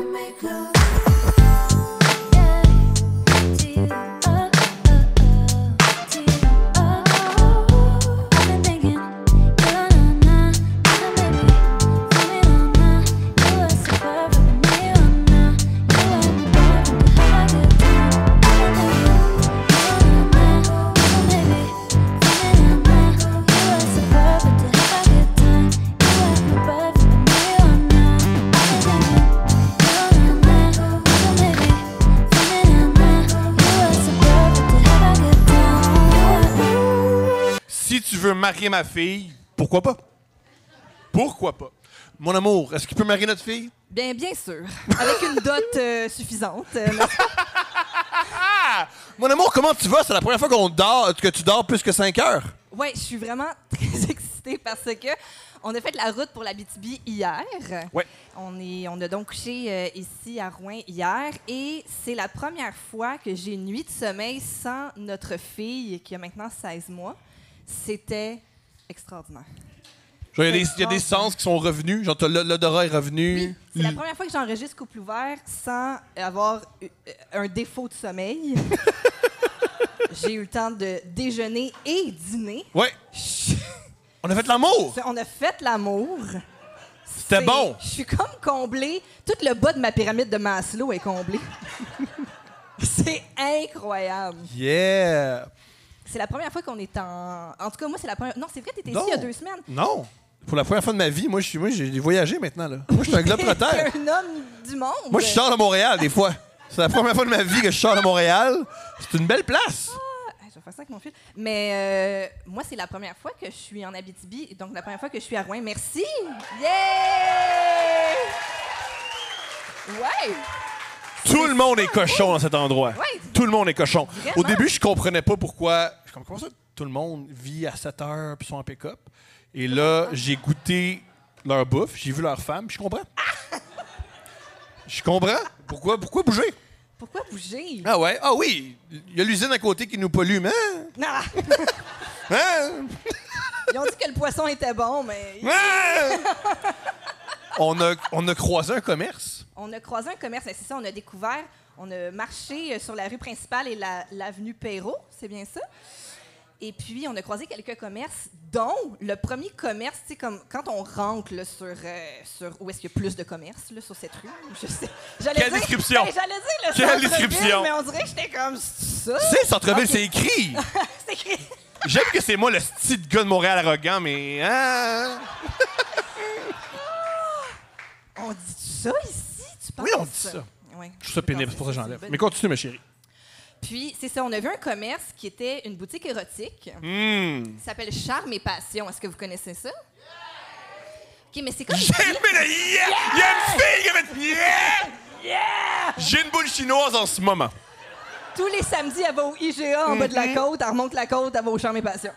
can make love. Marier ma fille, pourquoi pas? Pourquoi pas? Mon amour, est-ce qu'il peut marier notre fille? Bien, bien sûr. Avec une dot euh, suffisante. euh! Mon amour, comment tu vas? C'est la première fois qu'on dort, que tu dors plus que 5 heures. ouais, je suis vraiment très excitée parce que on a fait la route pour la BTB hier. Ouais. On, est, on a donc couché euh, ici à Rouen hier et c'est la première fois que j'ai une nuit de sommeil sans notre fille qui a maintenant 16 mois. C'était extraordinaire. Il y, a des- sens qui sont revenus. Genre, l'odorat est revenu. Oui, c'est la première fois que j'enregistre couple ouvert sans avoir euh, un défaut de sommeil. J'ai eu le temps de déjeuner et dîner. Ouais. On a fait l'amour. On a fait l'amour. C'était C'est- bon. Je suis comme comblée. Tout le bas de ma pyramide de Maslow est comblé. c'est incroyable. Yeah. C'est la première fois qu'on est en. En tout cas, moi, c'est la première. Non, c'est vrai, t'étais ici il y a deux semaines. Non. Pour la première fois de ma vie, moi, je suis, moi, j'ai voyagé maintenant. Là. Moi, je suis un globe T'es un homme du monde. Moi, je sors de Montréal des fois. C'est la première fois de ma vie que je sors de Montréal. C'est une belle place. Ah, Je vais faire ça avec mon fils. Mais euh, moi, c'est la première fois que je suis en Abitibi, donc la première fois que je suis à Rouen. Merci! Yeah! Ouais! Tout le monde est cochon dans cet endroit. Tout le monde est cochon. Vraiment? Au début, je comprenais pas pourquoi. Je comprends comment ça tout le monde vit à 7 heures puis sont en pick-up. Et là, j'ai goûté leur bouffe, j'ai vu leur femme, puis je comprends. Je comprends. Pourquoi, pourquoi bouger? Pourquoi bouger? Ah ouais? Ah oui! Il y a l'usine à côté qui nous pollue, mais. Ah! Hein? Ils ont dit que le poisson était bon, mais Hein? on, a, on a croisé un commerce. On a croisé un commerce. C'est ça, on a découvert, on a marché euh, sur la rue principale et la- l'avenue Perrault, c'est bien ça? Et puis, on a croisé quelques commerces, dont le premier commerce, tu sais, comme quand on rentre là, sur, euh, sur où est-ce qu'il y a plus de commerces sur cette rue. Je sais. J'allais Quelle dire- description? Ben, J'allais dire le Quelle description? Mais on dirait que j'étais comme ça. Sais, centre-ville, c'est écrit. C'est écrit. J'aime que c'est moi le style gars de Montréal arrogant, mais. hein? On dit ça ici, tu penses? Oui, on dit ça. Ouais. Je trouve ça pénible, c'est pour ça que j'enlève. Mais continue, ma chérie. Puis, c'est ça, on a vu un commerce qui était une boutique érotique. Hum. Ça s'appelle Charme et Passion. Est-ce que vous connaissez ça? OK, mais c'est comme... J'ai le yeah! Il y a une fille qui a fait yeah! J'ai une boule chinoise en ce moment. Tous les samedis, elle va au IGA en bas de la Mhm. côte, elle remonte la côte, elle va au Charme et Passion.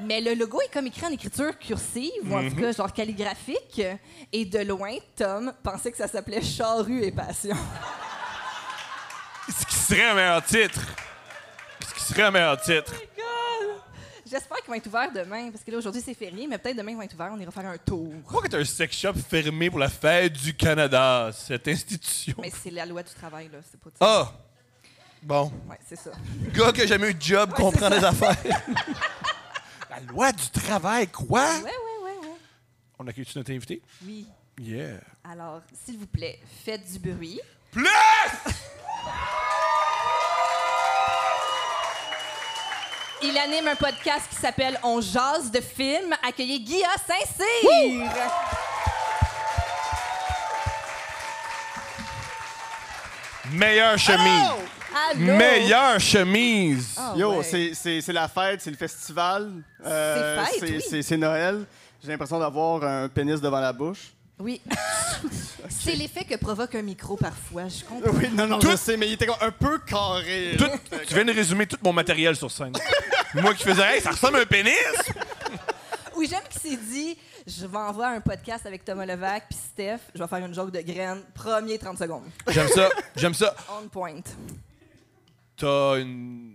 Mais le logo est comme écrit en écriture cursive, ou en Mhm. tout cas genre calligraphique. Et de loin, Tom pensait que ça s'appelait Charrue et Passion. Ce qui serait un meilleur titre. Ce qui serait un meilleur titre. J'espère qu'ils vont être ouverts demain, parce que là, aujourd'hui, c'est férié, mais peut-être demain, ils vont être ouverts, on ira faire un tour. Pourquoi que t'as un sex shop fermé pour la fête du Canada, cette institution? Mais c'est la loi du travail, là, c'est pas ça. Ah! Bon. Ouais, c'est ça. Gars qui a jamais eu de job comprend les affaires. la loi du travail, quoi? Ouais, ouais, ouais, ouais. On accueille-tu notre invité? Oui. Yeah. Alors, s'il vous plaît, faites du bruit. Plus! Il anime un podcast qui s'appelle On jase de films. Accueillez Guilla Saint-Cyr. Meilleure chemise. Allô? Meilleure chemise. Ah Yo, ouais. c'est- c'est c'est la fête, c'est le festival. Euh, C'est fête, c'est- oui. c'est- c'est Noël. J'ai l'impression d'avoir un pénis devant la bouche. Oui. C'est l'effet que provoque un micro parfois, je comprends. Oui, non, non, Tout- je sais, mais il était comme un peu carré. Tout- tu viens de résumer tout mon matériel sur scène. Moi qui faisais, hey, ça ressemble à un pénis! Oui, j'aime qu'il s'est dit je vais envoyer un podcast avec Thomas Levac puis Steph, je vais faire une joke de graine, premier 30 secondes. J'aime ça, j'aime ça. On point. T'as une,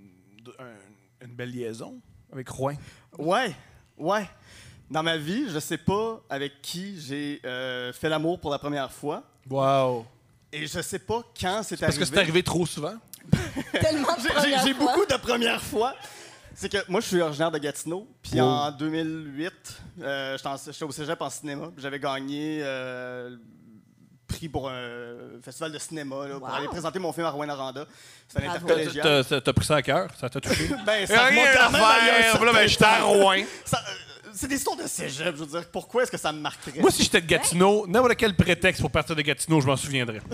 un- une belle liaison avec Rouen? Ouais, ouais. Dans ma vie, je sais pas avec qui j'ai euh, fait l'amour pour la première fois. Wow. Et je sais pas quand c'est Parce arrivé. que c'est arrivé trop souvent. Tellement de J'ai- J'ai premières j'ai fois. beaucoup de premières fois. C'est que moi, je suis originaire de Gatineau. Puis en 2008, euh, j'étais en- j'étais au cégep en cinéma. puis J'avais gagné euh, le prix pour un festival de cinéma là, pour aller présenter mon film à Rouen-Noranda. C'était un Bravo. intercollégial. T'as pris ça à cœur, ça t'a touché? Ben, Ça rien à un faire. Là, ben, j'étais à. Rouen. Ça, euh, C'est des histoires de cégep, je veux dire. Pourquoi est-ce que ça me marquerait? Moi, si j'étais de Gatineau, n'importe quel prétexte pour partir de Gatineau, je m'en souviendrais.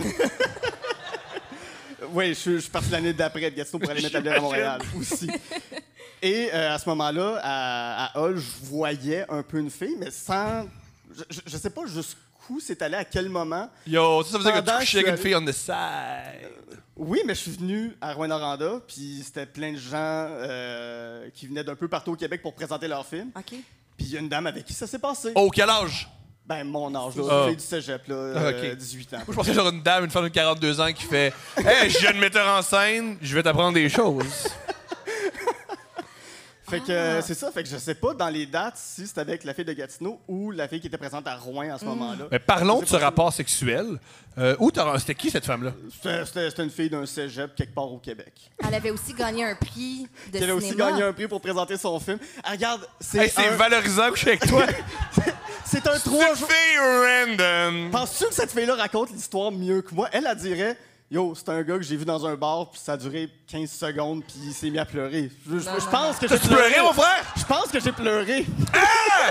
Oui, je, suis- je suis parti l'année d'après de Gatineau pour aller m'établir à Montréal aussi. Et euh, à ce moment-là, à, à Hull, je voyais un peu une fille, mais sans. Je, je, je sais pas jusqu'où c'est allé, à quel moment? Yo, ça, ça veut dire que tu couchais une fille on the side. Oui, mais je suis venu à Rouen-Noranda, puis c'était plein de gens euh, qui venaient d'un peu partout au Québec pour présenter leur film. OK. Puis il y a une dame avec qui ça s'est passé. Oh, quel âge? Ben, mon âge, là, fille du cégep, là, Ah, euh, ok. 18 ans. Moi, je pensais genre une dame, une femme de 42 ans qui fait Hey, je suis jeune metteur en scène, je vais t'apprendre des choses. Fait que euh, c'est ça, fait que je sais pas dans les dates si c'était avec la fille de Gatineau ou la fille qui était présente à Rouen à ce moment-là. Mais parlons de ce rapport sexuel. Euh, où t'as- C'était qui cette femme-là? C'était- une fille d'un cégep quelque part au Québec. Elle avait aussi gagné un prix de Qui avait aussi gagné un prix pour présenter son film. Ah, regarde, c'est Hey, c'est un, valorisant que je suis avec toi. c'est un C'est trois jours. fille random. Penses-tu que cette fille-là raconte l'histoire mieux que moi? Elle, elle dirait Yo, c'est un gars que j'ai vu dans un bar, puis ça a duré 15 secondes, puis il s'est mis à pleurer. Je, je- Non, je non, pense que j'ai T'as-tu pleuré, mon frère? Je pense que j'ai pleuré. Ah!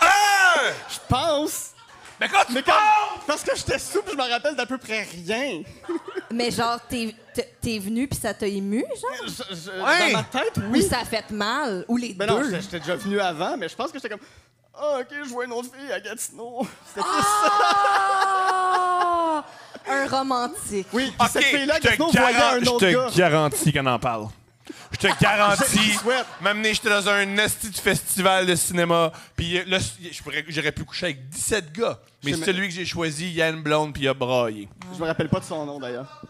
Je pense. Mais quand tu Mais comme, parce que j'étais souple, je me rappelle d'à peu près rien. Mais genre, t'es t'es- t'es venu puis ça t'a ému, genre? Je- je- Ouais. Dans ma tête, Ou oui. ça a fait mal? Ou les Ben non, deux? j'étais j'étais déjà venu avant, mais je pense que j'étais comme Ah, ok, je vois une autre fille à Gatineau. C'était plus ça. Ah! Un romantique. Oui, puis Ok, cette fille-là je te Gatineau voyait garan- un je autre te gars. garantis qu'on en parle. Je te garantis. Je souhaite. M'amener, j'étais dans un esti de festival de cinéma. Puis là, je pourrais- j'aurais pu coucher avec 17 gars. Mais Je c'est sais, celui que j'ai choisi, Yann Blonde, puis il a braillé. Je me rappelle pas de son nom d'ailleurs.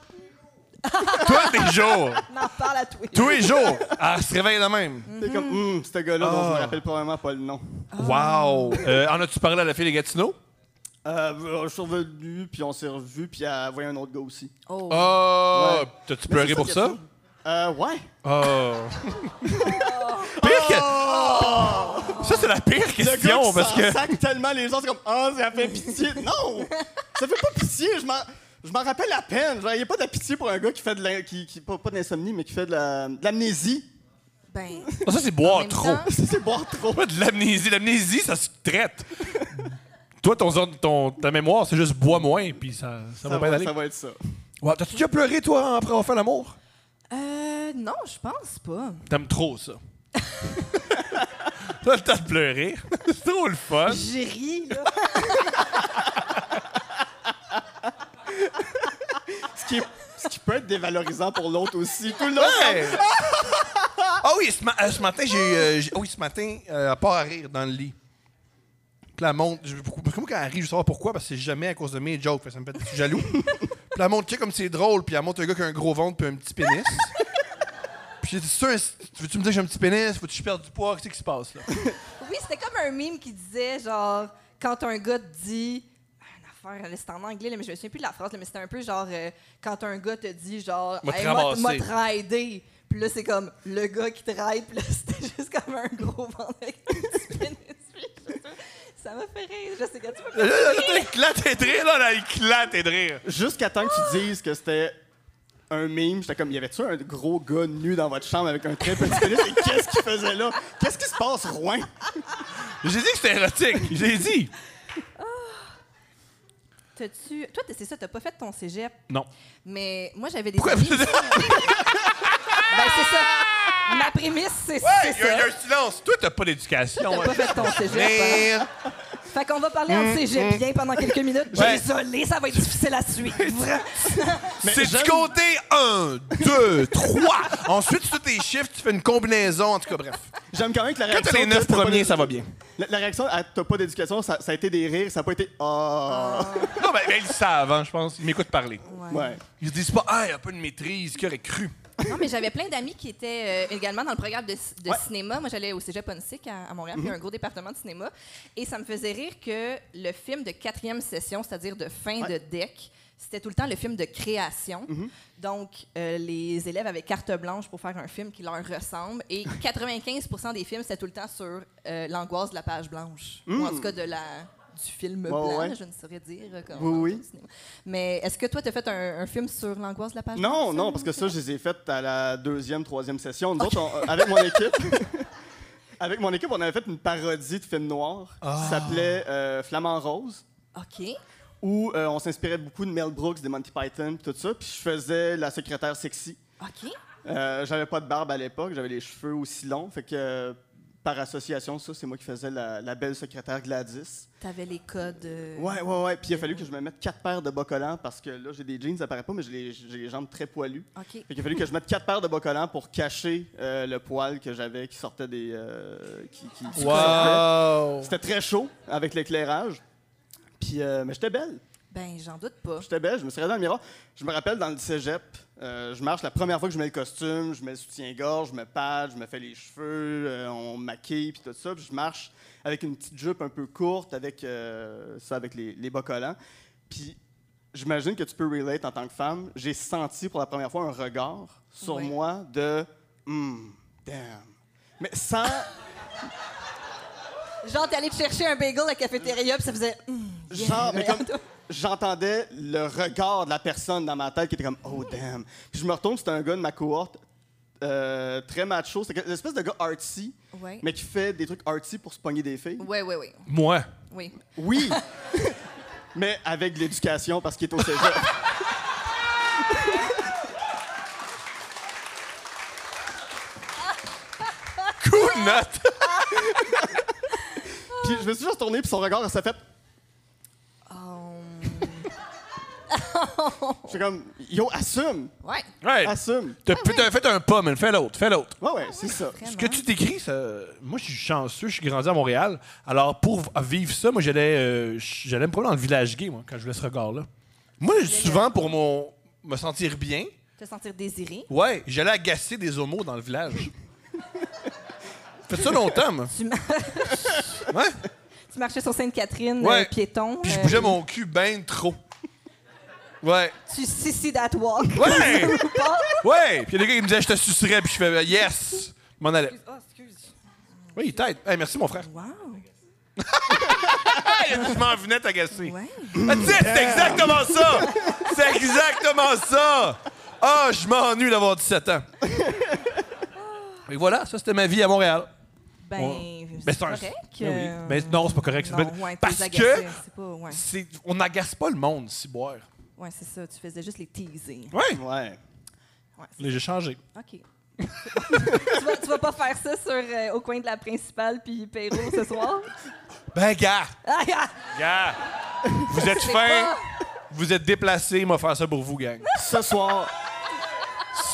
Tous les jours. On en parle à toi. Tous les jours. Elle se réveille de même. C'est comme, hum, ce gars-là dont je Ah. me rappelle probablement pas le nom. Wow. Euh, en as-tu parlé à la fille de Gatineau? Euh, je suis revenu, puis on s'est revu, puis elle voyait un autre gars aussi. Oh. Oh. Ouais. T'as-tu pleuré pour ça? Euh, ouais. Oh. pire que... Ça, c'est la pire Le gars question, qui parce que... sac tellement, les gens, c'est comme, ah, ça fait pitié. Non! Ça fait pas pitié, je m'en... Je m'en rappelle à peine. Il n'y a pas de pitié pour un gars qui fait de la... qui, qui- pas, pas de l'insomnie, mais qui fait de la- de l'amnésie. Ben, Ah, ça, c'est boire trop. temps, c'est boire trop. Pas de l'amnésie. L'amnésie, ça se traite. Toi, ton, ton, ta mémoire, c'est juste bois moins, puis ça, ça, va Ça bien aller. ça va être ça. Ouais, T'as-tu déjà pleuré, toi, après avoir fait l'amour? euh, non, je pense pas. T'aimes trop ça. T'as le temps de pleurer. c'est trop le fun. J'ai ri, là. Ce qui, est- ce qui peut être dévalorisant pour l'autre aussi. Tout le long. Ah oui, ce, ma- euh, ce matin, j'ai. euh, j'ai- ah oui, ce matin, euh, elle part à rire dans le lit. Puis la monte. je- Parce que moi, quand elle rit, je veux savoir pourquoi, parce que c'est jamais à cause de mes jokes. fait ça me fait je suis jaloux. puis la monte, tu sais, comme c'est drôle, puis elle monte un gars qui a un gros ventre puis un petit pénis. puis j'ai dit, sûr, veux-tu me dire que j'ai un petit pénis? Faut-tu que je perde du poids? Qu'est-ce qui se passe, là? Oui, c'était comme un meme qui disait, genre, quand un gars te dit. Une affaire, là, c'était en anglais, là, mais je me souviens plus de la phrase, là, mais c'était un peu genre, euh, quand un gars te dit, genre, M'a te Hey, rider. Puis là, c'est comme le gars qui te ride, puis là, c'était juste comme un gros ventre avec un petit pénis. Ça m'a fait rire. Je sais que tu peux Là, là, là, t'as éclaté de rire, là, là, éclaté de rire. Jusqu'à temps que tu dises que c'était un meme, j'étais comme, y avait-tu un gros gars nu dans votre chambre avec un très petit pénis? Et qu'est-ce qu'il faisait là? Qu'est-ce qui se passe, Rouen? J'ai dit que c'était érotique. J'ai dit. T'as-tu. Toi, t'es- c'est ça, t'as pas fait ton cégep. Non. Mais moi, j'avais des. Amis-. Ma prémisse, c'est Ouais, c'est il y, a- il y a ça. un silence. Toi, t'as pas d'éducation. T'as pas fait ton cégep. hein? Fait qu'on va parler en cégep bien pendant quelques minutes. Ouais. Désolé, ça va être difficile à suivre. C'est du compter 1, 2, 3. Ensuite, sur tous tes chiffres, tu fais une combinaison. En tout cas, bref. J'aime quand même que la Quand réaction... t'as les que 9 t'as pas premiers, ça va bien. La, la réaction à t'as pas d'éducation, ça, ça a été des rires, ça a pas été ah. Non, ben, ben, ils savent, hein, je pense. Ils m'écoutent parler. Ouais. Ils se disent pas, ah, il a pas de maîtrise, qui aurait cru? Non, mais j'avais plein d'amis qui étaient euh, également dans le programme de, de Ouais. cinéma. Moi, j'allais au Cégep Onsic à, à Montréal, puis il y a un gros département de cinéma. Et ça me faisait rire que le film de quatrième session, c'est-à-dire de fin Ouais. de deck, c'était tout le temps le film de création. Donc, euh, les élèves avaient carte blanche pour faire un film qui leur ressemble. Et 95% des films, c'était tout le temps sur euh, l'angoisse de la page blanche. Ou en tout cas, de la, du film blanc, ouais. je ne saurais dire. euh, Comme Oui, on oui. cinéma. Mais est-ce que toi, tu as fait un, un film sur l'angoisse de la page? Non, non, parce que ça, je les ai faites à la deuxième, troisième session. Nous autres, on- avec mon équipe, avec mon équipe, on avait fait une parodie de film noir qui s'appelait euh, Flamand Rose, OK. où euh, on s'inspirait beaucoup de Mel Brooks, des Monty Python, puis tout ça. Puis je faisais la secrétaire sexy. OK. Euh, j'avais pas de barbe à l'époque, j'avais les cheveux aussi longs. Fait que euh, par association, ça, c'est moi qui faisais la, la belle secrétaire Gladys. Tu avais les codes. euh, Ouais, ouais, ouais. Puis il a fallu que je me mette quatre paires de bas collants parce que là, j'ai des jeans, ça paraît pas, mais j'ai les, j'ai les jambes très poilues. OK. Fait qu'il a fallu que je mette quatre paires de bas collants pour cacher euh, le poil que j'avais qui sortait des. euh, qui, qui-. Wow! C'était très chaud avec l'éclairage. Puis, euh, mais j'étais belle. Ben, j'en doute pas. J'étais belle. Je me suis regardée dans le miroir. Je me rappelle dans le cégep, euh, je marche la première fois que je mets le costume, je mets le soutien-gorge, je me pâte, je me fais les cheveux, euh, on me maquille, puis tout ça. Puis je marche avec une petite jupe un peu courte, avec euh, ça, avec les, les bas collants. Puis j'imagine que tu peux relate en tant que femme. J'ai senti pour la première fois un regard sur moi de Hmm, damn. Mais sans. Genre, t'es allé te chercher un bagel à la cafétéria, puis ça faisait. Yeah, Genre, mais comme. J'entendais le regard de la personne dans ma tête qui était comme oh damn. Puis je me retourne, c'était un gars de ma cohorte euh, très macho, c'était une espèce de gars artsy, Ouais. mais qui fait des trucs artsy pour se pogner des filles. Ouais, ouais, ouais. Moi? Oui. Oui. mais avec de l'éducation parce qu'il est au cégep. Cool note! Puis je me suis juste retourné puis son regard s'est fait J'étais comme yo assume, Ouais. Ouais. assume. T'as t'as fait un pas, mais fais l'autre, fais l'autre. Ouais ouais, c'est ça. Vraiment. Ce que tu décris, ça, moi, je suis chanceux, je suis grandi à Montréal. Alors, pour v- vivre ça, moi, j'allais euh, j'allais me promener dans le village gay, moi, quand je voulais ce regard-là. Moi, souvent, pour mon, me sentir bien, Te sentir désiré. ouais, j'allais agacer des homos dans le village. Fait ça longtemps, moi. Tu, mar- Ouais. tu marchais sur Sainte-Catherine, Ouais. euh, piéton. Puis je euh, bougeais mon cul ben trop. Ouais. Tu sissi that walk. Ouais! Ouais! Puis il y a des gars qui me disaient je te sucerais, puis je fais yes! Je m'en allais. Oh, excuse. Oui, tête. Hey, merci, mon frère. Wow. Je m'en venais t'agacer. Ouais. Ah, tu sais, c'est exactement ça! C'est exactement ça! Ah, je m'ennuie d'avoir 17 ans. Et voilà, ça, c'était ma vie à Montréal. Ben, Ouais. c'est Ben, c'est un- correct. Ben oui. euh, Ben, non, c'est pas correct. non, ouais, Parce agacé, que pas- ouais. on n'agace pas le monde, si boire. Ouais, c'est ça. Tu faisais juste les teaser. Ouais, Ouais. Ouais, c'est- j'ai changé. OK. tu, vas, tu vas pas faire ça sur, euh, au coin de la principale puis Perrault ce soir? Ben, gars, Ah, ah, gars, vous êtes fin, pas- vous êtes déplacés, m'a faire ça pour vous, gang. Ce soir.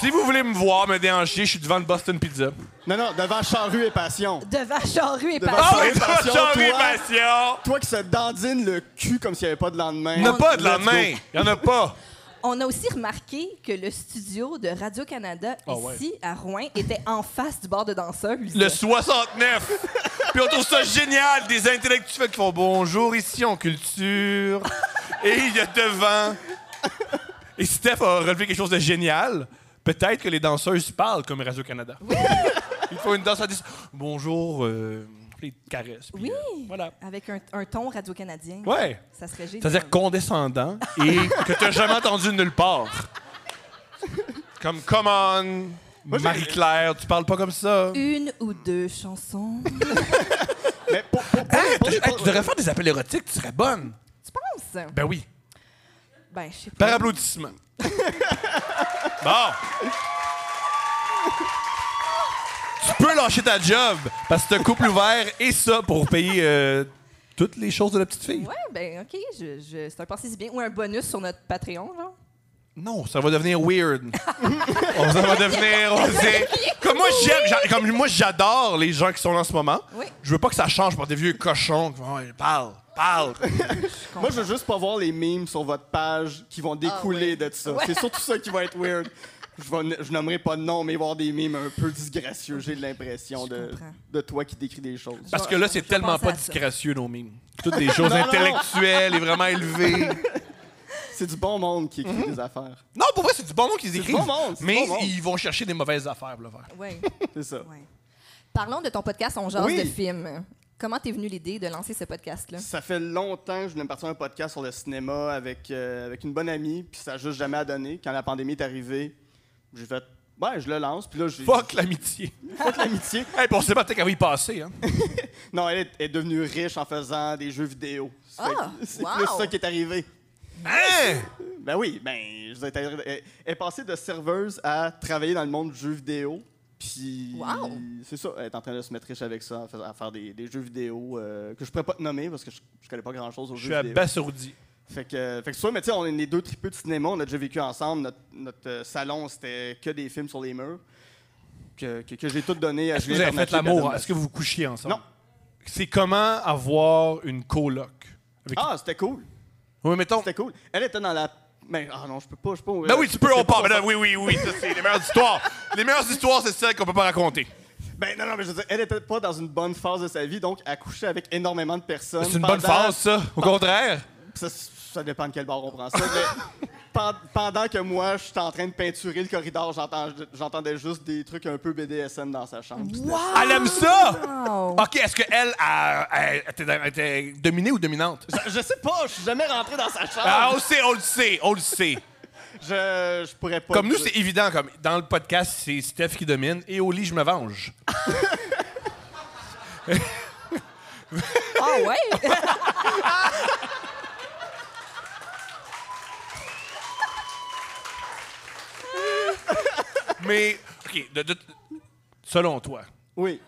Si vous voulez me voir, me déhancher, je suis devant le Boston Pizza. Non non, devant Charrue et Passion. Devant Charrue et Devant Passion. Charrue. oui, passion, j'en ai toi. passion! Toi qui se dandine le cul comme s'il n'y avait pas de lendemain. Il n'y en a pas de Let's lendemain. go. Il n'y en a pas. On a aussi remarqué que le studio de Radio-Canada, Ah ouais. ici, à Rouen, était en face du bar de danseuses. Le 69. Puis on trouve ça génial, des intellectuels qui font bonjour ici en culture. Et il y a devant. Et Steph a relevé quelque chose de génial. Peut-être que les danseuses parlent comme Radio-Canada. Ils font une danse à 10. Bonjour, euh, caressent. puis, Oui. euh, voilà. Avec un, un ton radio-canadien. Ouais. Ça serait génial. C'est-à-dire condescendant et que tu n'as jamais entendu nulle part. Comme, come on, Marie-Claire, tu parles pas comme ça. Une ou deux chansons. Mais pour, pour- pour- Hey, pour- tu, pour- hey, tu devrais faire des appels érotiques, tu serais bonne. tu penses? Ben oui. Ben, je sais pas. Par applaudissement. bon. Tu peux lâcher ta job parce que un couple ouvert et ça pour payer euh, toutes les choses de la petite fille. Ouais, ben, OK. Je, je, c'est un si bien. Ou un bonus sur notre Patreon, genre. Non, ça va devenir weird. On- ça va devenir. on sait- Comme moi, j'aime, j'a- comme moi, j'adore les gens qui sont là en ce moment. Oui. Je veux pas que ça change par des vieux cochons. qui Ouais, parle, parle. Moi, je veux juste pas voir les memes sur votre page qui vont découler Ah, ouais. de ça. Ouais. C'est surtout ça qui va être weird. Je, vais, je nommerai pas de nom, mais avoir des mimes un peu disgracieux, j'ai l'impression, de, comprends. de toi qui décris des choses. Parce que là, c'est Je tellement pas à ça. disgracieux, nos mimes. Toutes des choses Non, non, non. intellectuelles et vraiment élevées. C'est du bon monde qui écrit des affaires. Non, pour vrai, c'est du bon monde, c'est du mais bon monde. ils vont chercher des mauvaises affaires pour le faire. Ouais, C'est ça. ouais. Parlons de ton podcast On jase Oui. de films. Comment t'es venue l'idée de lancer ce podcast-là? Ça fait longtemps que je voulais me partir un podcast sur le cinéma avec, euh, avec une bonne amie, puis ça n'a juste jamais à donner. Quand la pandémie est arrivée, j'ai fait, ouais, je le lance, puis là, j'ai. Fuck l'amitié. Fuck l'amitié. Hey, puis on sait pas peut-être qu'elle va y passer. Hein. Non, elle est, est devenue riche en faisant des jeux vidéo. Ça fait Ah, que c'est wow. plus ça qui est arrivé. Hein? Ben oui, ben, je veux dire, elle, elle est passée de serveuse à travailler dans le monde du jeu vidéo. Puis, Wow. c'est ça, elle est en train de se mettre riche avec ça, à faire- des, des jeux vidéo euh, que je pourrais pas te nommer parce que je, je connais pas grand chose aux Je jeux suis vidéo. abasourdi. Fait que, fait que soit, mais tu sais, on est les deux tripeux de cinéma, on a déjà vécu ensemble. Notre, notre, euh, salon, c'était que des films sur les murs. Que, que, que j'ai tout donné à Est-ce que vous Julien avez fait l'amour? Est-ce que vous vous couchiez ensemble? Non. C'est comment avoir une coloc? Avec... Ah, c'était cool. Oui, mettons. C'était cool. Elle était dans la. Mais, ah non, je peux pas. Je peux pas Ben oui, tu peux, on part. Ben là, oui, oui, oui, ça, c'est les meilleures histoires. Les meilleures histoires, c'est celles qu'on peut pas raconter. Ben non, non, mais je veux dire, elle était pas dans une bonne phase de sa vie, donc elle couchait avec énormément de personnes. C'est une bonne phase, ça. Au contraire. Ça, ça dépend de quel bord on prend ça. mais pendant que moi, j'étais en train de peinturer le corridor, j'entends- j'entendais juste des trucs un peu BDSM dans sa chambre. C'était- Elle aime ça! Wow! OK, est-ce qu'elle elle, elle était, dominée ou dominante? Je, je sais pas, je suis jamais rentré dans sa chambre. Ah, on le sait, on le sait, on le sait. Je, je pourrais pas. Comme nous, c'est évident. Comme dans le podcast, c'est Steph qui domine et au lit, je me venge. Ah ouais? Mais, OK, de- de- selon toi, Oui,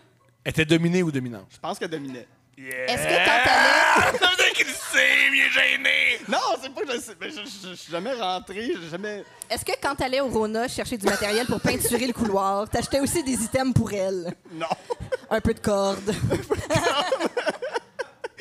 elle était dominée ou dominante? je pense qu'elle dominait. Est-ce que quand t'allais... Ça veut dire qu'il le sait, il est gêné! Non, c'est pas que je sais. mais Je, je- je suis jamais rentré, j'ai jamais. Est-ce que quand t'allais au Rona chercher du matériel pour peinturer le couloir, t'achetais aussi des items pour elle? Non. Un peu de corde.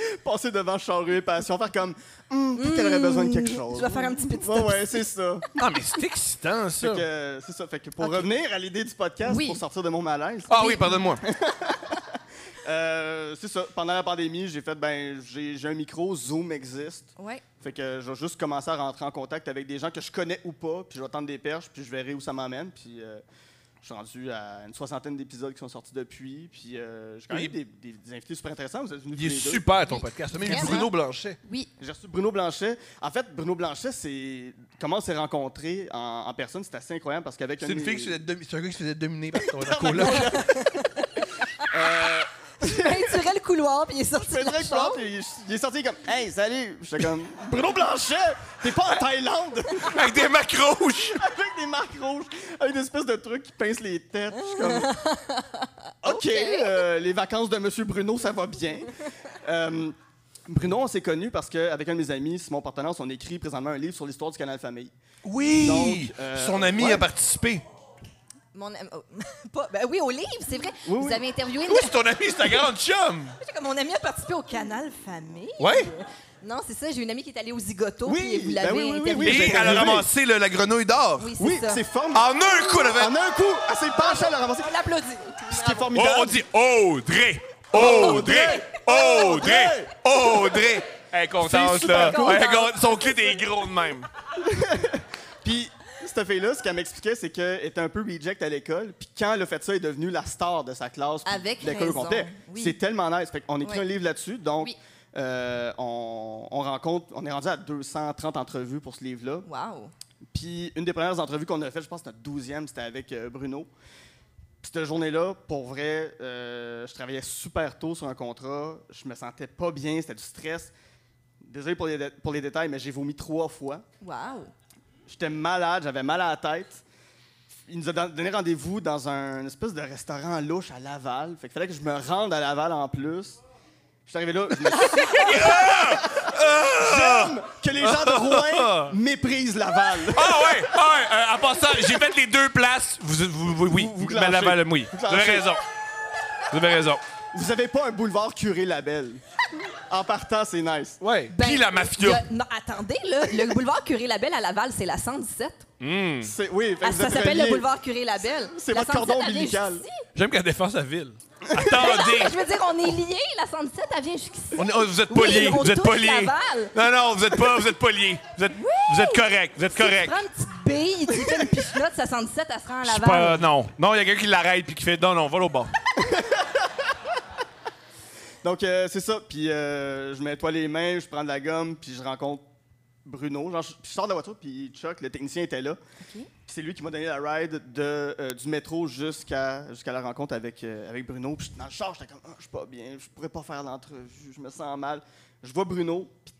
Passer devant Charrue et Passion, faire comme. Hum, peut-être qu'elle aurait besoin de quelque chose. Je vais faire un petit petit Ouais, ouais, c'est ça. Ah, mais c'est excitant, Fait ça. que, euh, c'est ça. Fait que pour revenir à l'idée du podcast, Oui. pour sortir de mon malaise, Ah oui, pardonne-moi. euh, c'est ça. Pendant la pandémie, j'ai fait, ben, j'ai j'ai un micro, Zoom existe. Ouais. Fait que je vais juste commencer à rentrer en contact avec des gens que je connais ou pas, puis je vais tendre des perches, puis je verrai où ça m'amène. Puis euh, je suis rendu à une soixantaine d'épisodes qui sont sortis depuis, puis euh, j'ai quand même des, des- des invités super intéressants. Vous êtes venus Il est deux. super, ton podcast. Même. Bruno Blanchet. Oui. J'ai reçu Bruno Blanchet. En fait, Bruno Blanchet, c'est comment on s'est rencontrés en, en personne, c'est assez incroyable parce qu'avec C'est un une fille qui se faisait domi- c'est un gars qui se faisait dominer par ton coloc. Le couloir, puis il est sorti Je faisais puis il, est sorti comme Hey, salut! J'étais comme Bruno Blanchet! T'es pas en Thaïlande! Avec des marques rouges. avec des marques rouges, avec des espèces de trucs qui pincent les têtes. Je suis comme OK, euh, les vacances de Monsieur Bruno, ça va bien. Euh, Bruno, on s'est connus parce qu'avec un de mes amis, Simon Portenance, on écrit présentement un livre sur l'histoire du Canal Famille. Oui! Donc, euh, Son ami ouais. a participé. Mon am- oh, pas- ben oui, au livre, c'est vrai. Oui, Vous oui. avez interviewé... Oui, c'est ton ami, c'est ta grande chum? J'ai comme mon ami a participé au Canal Famille. Ouais. Non, c'est ça. J'ai une amie qui est allée au Zigoto, Oui, puis vous ben l'avez oui, oui, oui, interviewée. oui, Et j'ai elle a interviewé. ramassé le- la grenouille d'or. Oui, c'est Oui, ça. c'est formidable. En un coup, elle avait... En un coup, elle s'est penchée à le ramasser. On l'applaudit. Ce qui est Oh, formidable. on dit Audrey! Audrey! Audrey! Audrey! Elle est contente, C'est super là. contente. Elle est contente. Son clit est gros de même. Puis, cette fille-là, ce qu'elle m'expliquait, c'est qu'elle était un peu reject à l'école. Puis, quand elle a fait ça, elle est devenue la star de sa classe. Avec l'école au complet. oui. C'est tellement nice. Fait qu'on écrit Oui. un livre là-dessus. Donc, Oui. euh, on, on rencontre, on est rendu à 230 entrevues pour ce livre-là. Wow. Puis, une des premières entrevues qu'on a faites, je pense que notre douzième, c'était avec euh, Bruno. Puis, cette journée-là, pour vrai, euh, je travaillais super tôt sur un contrat. Je me sentais pas bien, c'était du stress. Désolé pour les, pour les détails, mais j'ai vomi trois fois. Wow. J'étais malade, j'avais mal à la tête. Il nous a don- donné rendez-vous dans un espèce de restaurant louche à Laval. Fait qu'il fallait que je me rende à Laval en plus. Je suis arrivé là, je me suis J'aime que les gens de Rouen méprisent Laval. Ah ouais! Ah ouais! euh, en passant, j'ai fait les deux places. Vous, vous, vous- oui, Vous- vous mais clanchez. la balle, oui. Vous Vous avez raison. Vous avez raison. Vous avez pas un boulevard curé label. En partant, c'est nice. Ouais. Ben, Puis la il y a- mafia. non, attendez, là, le boulevard Curé-Labelle à Laval, c'est la 117. Hmm. C'est- Oui, fait que Ah, vous ça êtes s'appelle le boulevard Curé-Labelle. C'est La votre cordon 117, elle vient ombilical. jusqu'ici? J'aime qu'elle défense la ville. Attendez. Je veux dire, on est liés. La 117, elle vient jusqu'ici. On est- oh, vous êtes pas Oui, liés. on Vous êtes touche pas liés. Laval. Non, non, vous êtes pas, vous êtes pas liés. Vous êtes, vous êtes correct. Vous êtes Tu correct. prends une petite bille, tu fais une pichenote, ça 117, elle se rend à Je suis Laval. pas. Non. Non, il y a quelqu'un qui l'arrête puis qui fait non, non, va au bas. Donc, euh, c'est ça. Puis, euh, je nettoie les mains, je prends de la gomme, puis je rencontre Bruno. Genre, je, je sors de la voiture, puis Chuck, le technicien, était là. Puis c'est lui qui m'a donné la ride de, euh, du métro jusqu'à jusqu'à la rencontre avec, euh, avec Bruno. Puis dans le char, j'étais comme, Ah, je suis pas bien, je pourrais pas faire l'entrevue, je me sens mal. Je vois Bruno, puis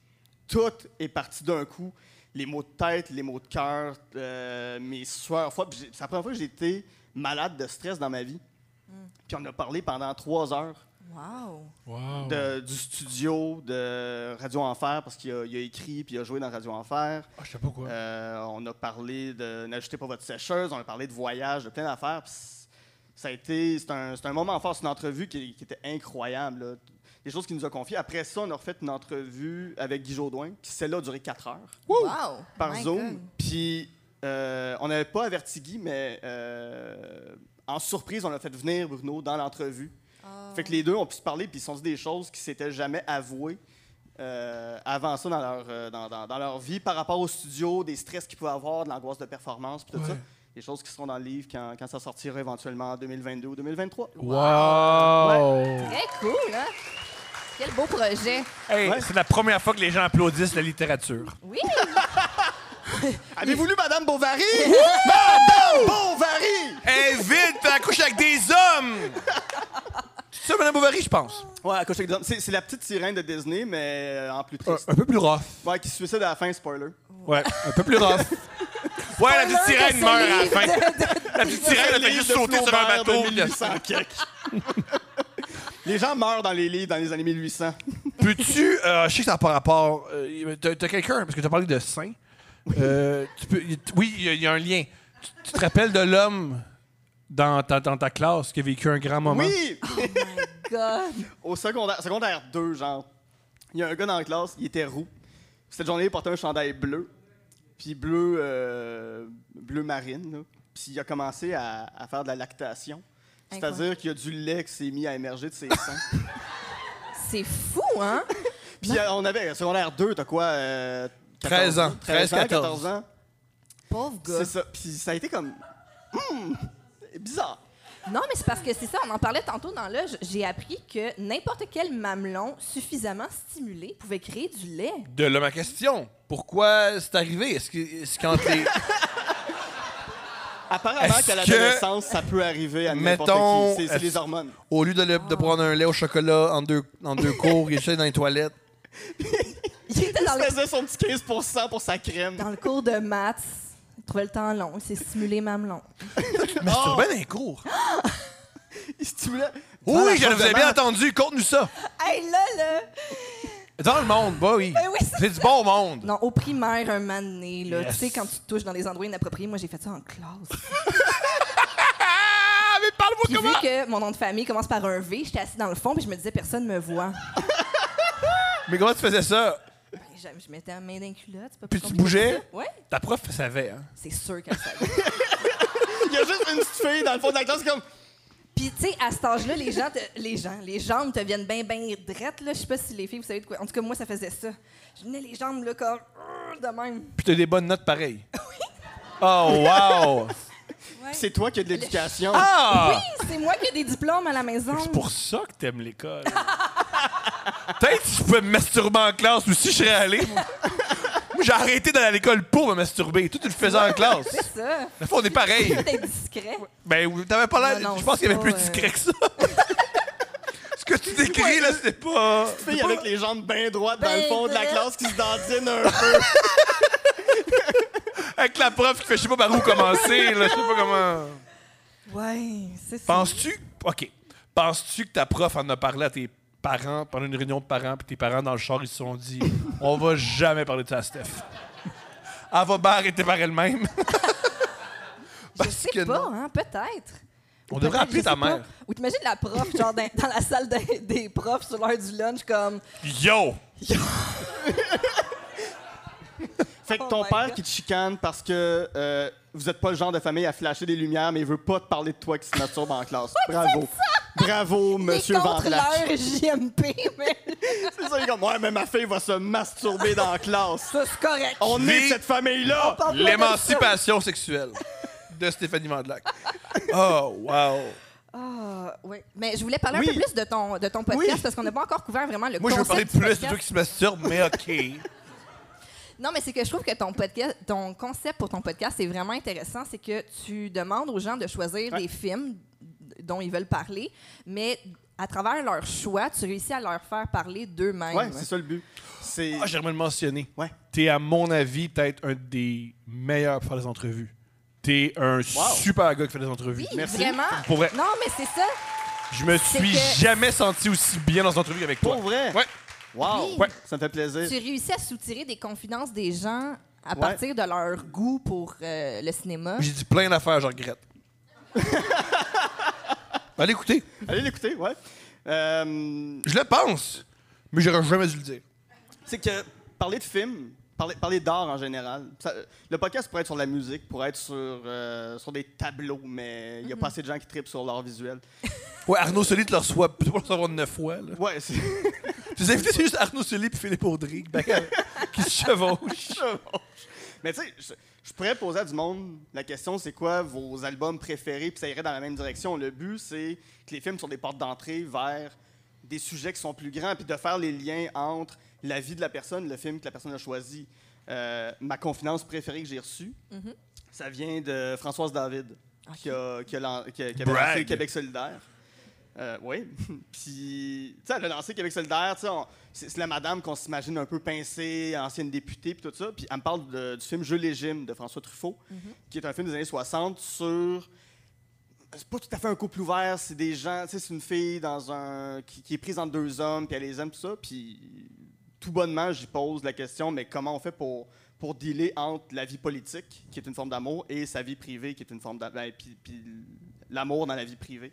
tout est parti d'un coup. Les maux de tête, les maux de cœur, euh, mes sueurs froides. Puis j'ai- C'est la première fois que j'ai été malade de stress dans ma vie. Puis on a parlé pendant trois heures Wow. de- du studio de Radio Enfer parce qu'il a, il a écrit puis il a joué dans Radio Enfer. Ah, je sais pas quoi. Euh, on a parlé de n'ajoutez pas votre sécheuse, on a parlé de voyage, de plein d'affaires. Ça a été, c'est un, c'est un moment fort, c'est une entrevue qui, qui était incroyable. là. Des choses qu'il nous a confiées. Après ça, on a refait une entrevue avec Guy Jodoin, qui celle-là a duré quatre heures Wow. par My Zoom. Puis euh, on n'avait pas averti Guy, mais euh, en surprise, on a fait venir Bruno dans l'entrevue. Ah. Fait que les deux ont pu se parler puis ils se sont dit des choses qui s'étaient jamais avouées euh, avant ça dans leur, euh, dans, dans- dans leur vie par rapport au studio, des stress qu'ils pouvaient avoir, de l'angoisse de performance, puis tout ça. Ouais. Des choses qui seront dans le livre quand, quand ça sortira éventuellement en 2022 ou 2023. Wow! Très cool, hein? Quel beau projet. Hey, Ouais. c'est la première fois que les gens applaudissent la littérature. Oui. Avez-vous lu Madame Bovary? Madame Bovary! Hey, vite, t'as accouché avec des hommes! C'est ça, Madame Bovary, je pense. Ouais, à hommes. c'est, c'est la petite sirène de Disney, mais euh, en plus triste. Un peu plus rough. Ouais, qui se suicide à la fin, spoiler. Ouais, un peu plus rough. Ouais, la petite sirène meurt à la fin. La petite sirène, elle fait juste sauter sur un bateau. 1800 quelques. Les gens meurent dans les livres dans les années 1800. Peux-tu, euh, je sais que ça n'a pas rapport, euh, t'as, t'as quelqu'un, parce que tu as parlé de saint. Euh, tu peux- y- oui, il y, a- il y a un lien. Tu, tu te rappelles de l'homme dans ta, dans ta classe qui a vécu un grand moment? Oui! God. Au secondaire, secondaire 2, genre, il y a un gars dans la classe, il était roux. Cette journée, il portait un chandail bleu, puis bleu, euh, bleu marine. là. Puis il a commencé à, à faire de la lactation. C'est-à-dire qu'il y a du lait qui s'est mis à émerger de ses seins. C'est fou, hein? Puis euh, on avait, secondaire 2, t'as quoi? euh, 13 ans. 13 ans, 13, 14 ans. Pauvre gars. C'est ça. Puis ça a été comme. Hmm, bizarre. Non, mais c'est parce que c'est ça, on en parlait tantôt dans l'âge. J'ai appris que n'importe quel mamelon suffisamment stimulé pouvait créer du lait. De là ma question. Pourquoi c'est arrivé? Est-ce que, est-ce qu'entre les... Apparemment qu'à l'adolescence, ça peut arriver à n'importe qui. C'est- les hormones. Au lieu de, le- de prendre un lait au chocolat en deux, en deux cours, il était dans les toilettes. Il était dans Il le, faisait son petit 15 pour sa crème. dans le cours de maths. Il trouvait le temps long. Il s'est stimulé mamelon. Mais c'est bien dans les cours. Il Oui, je vous ai bien entendu. Conte-nous ça. Hey, là, là! Dans le monde, bah oui. Ben oui, c'est du bon monde. Non, au primaire, un moment donné, là, Yes. tu sais, quand tu te touches dans des endroits inappropriés, moi, j'ai fait ça en classe. Ah, mais parle-moi Puis vu comment? que mon nom de famille commence par un V, j'étais assis dans le fond, puis je me disais, personne me voit. Mais comment tu faisais ça? Ben, je, je mettais la main dans les culottes. pas Puis tu bougeais? Ouais, Ta prof savait, hein? c'est sûr qu'elle savait. Il y a juste une petite fille dans le fond de la classe comme. Puis, tu sais, à cet âge-là, les gens, te- les gens, les jambes te viennent bien, bien drettes, là. Je sais pas si les filles, vous savez de quoi. En tout cas, moi, ça faisait ça. Je venais les jambes, là, comme, euh, de même. Puis t'as des bonnes notes pareilles. Oh, wow! C'est toi qui as de l'éducation. Ah! Oui, c'est moi qui ai des diplômes à la maison. C'est pour ça que t'aimes l'école. Peut-être si je pouvais me masturber en classe aussi, je serais allé. J'ai arrêté d'aller à l'école pour me masturber. Toi, tu le faisais en classe. C'est ça. La fois, on est pareil. Être discret. Ben, oui, t'avais pas l'air. Non, non, Je pense qu'il y avait plus discret que ça. Ce que tu décris, là, c'est pas. Fille avec les jambes bien droites dans le Ben fond de la classe qui se dandine un peu. Avec la prof qui fait je sais pas par où commencer, là. Je sais pas comment. Ouais, c'est ça. Penses-tu. OK. Penses-tu que ta prof en a parlé à tes parents pendant une réunion de parents, puis tes parents dans le char, ils se sont dit on va jamais parler de ça à Steph. Elle va bien arrêter par elle-même. Je sais pas, hein, peut-être. On devrait appeler ta pas. mère. Ou t'imagines la prof, genre dans, dans la salle des, des profs sur l'heure du lunch, comme. Yo! Fait que Oh ton my père God. qui te chicane parce que euh, vous êtes pas le genre de famille à flasher des lumières, mais il veut pas te parler de toi qui se masturbe en classe. Bravo. Bravo, monsieur Vandelac. l'heure JMP, mais C'est ça, il est comme, ouais, mais ma fille va se masturber dans la classe. ça, c'est correct. On est Vie- cette famille-là. parle pas de ça. L'émancipation sexuelle de Stéphanie Mandelac. Oh, wow. Ah, oui. Mais je voulais parler Oui. un peu plus de ton, de ton podcast Oui. parce qu'on n'a pas encore couvert vraiment le Moi, je veux parler concept du plus de podcast. toi qui se masturbe, mais OK. Non, mais c'est que je trouve que ton podcast, ton concept pour ton podcast est vraiment intéressant. C'est que tu demandes aux gens de choisir Ouais. des films dont ils veulent parler, mais à travers leur choix, tu réussis à leur faire parler d'eux-mêmes. Ouais, c'est ça le but. C'est. Ah, j'aimerais le mentionner. Ouais. T'es, à mon avis, peut-être un des meilleurs pour faire des entrevues. T'es un super gars qui fait des entrevues. oui, Merci. vraiment. Pour vrai. Non, mais c'est ça. Je me C'est suis que- jamais senti aussi bien dans une entrevue qu'avec toi. Pour vrai? Ouais. Wow. Oui. Ouais. Ça me fait plaisir. Tu réussis à soutirer des confidences des gens à Ouais. partir de leur goût pour euh, le cinéma. J'ai dit plein d'affaires, je regrette. Allez écoutez. Allez l'écouter, ouais. Euh, Je le pense, mais j'aurais jamais dû le dire. c'est que parler de films, parler, parler d'art en général, ça- le podcast pourrait être sur la musique, pourrait être sur, euh, sur des tableaux, mais il n'y a pas assez de gens qui tripent sur l'art visuel. Ouais, Arnaud Soli te le reçoit, tu peux le recevoir neuf fois. Là. Ouais, c'est. Tes invités, c'est juste Arnaud Soli et Philippe Audry ben, qui se chevauchent. mais tu sais, je, je pourrais poser à du monde la question c'est quoi vos albums préférés, puis ça irait dans la même direction. Le but, c'est que les films sont des portes d'entrée vers des sujets qui sont plus grands, puis de faire les liens entre la vie de la personne, le film que la personne a choisi. Euh, ma confidence préférée que j'ai reçue, Mhm. ça vient de Françoise David, qui, a, qui, a lan- qui a- qui avait Brag. lancé Québec solidaire. Euh, oui. Puis, tu sais, elle a lancé Québec solidaire. tu sais, on- C'est la madame qu'on s'imagine un peu pincée, ancienne députée, puis tout ça. Puis, elle me parle de- du film Jeu légime de François Truffaut, qui est un film des années 60 sur. C'est pas tout à fait un couple ouvert, c'est des gens. Tu sais, c'est une fille dans un qui, qui est prise entre deux hommes, puis elle les aime, tout ça. Puis, tout bonnement, j'y pose la question, mais comment on fait pour, pour dealer entre la vie politique, qui est une forme d'amour, et sa vie privée, qui est une forme d'amour, puis, puis l'amour dans la vie privée?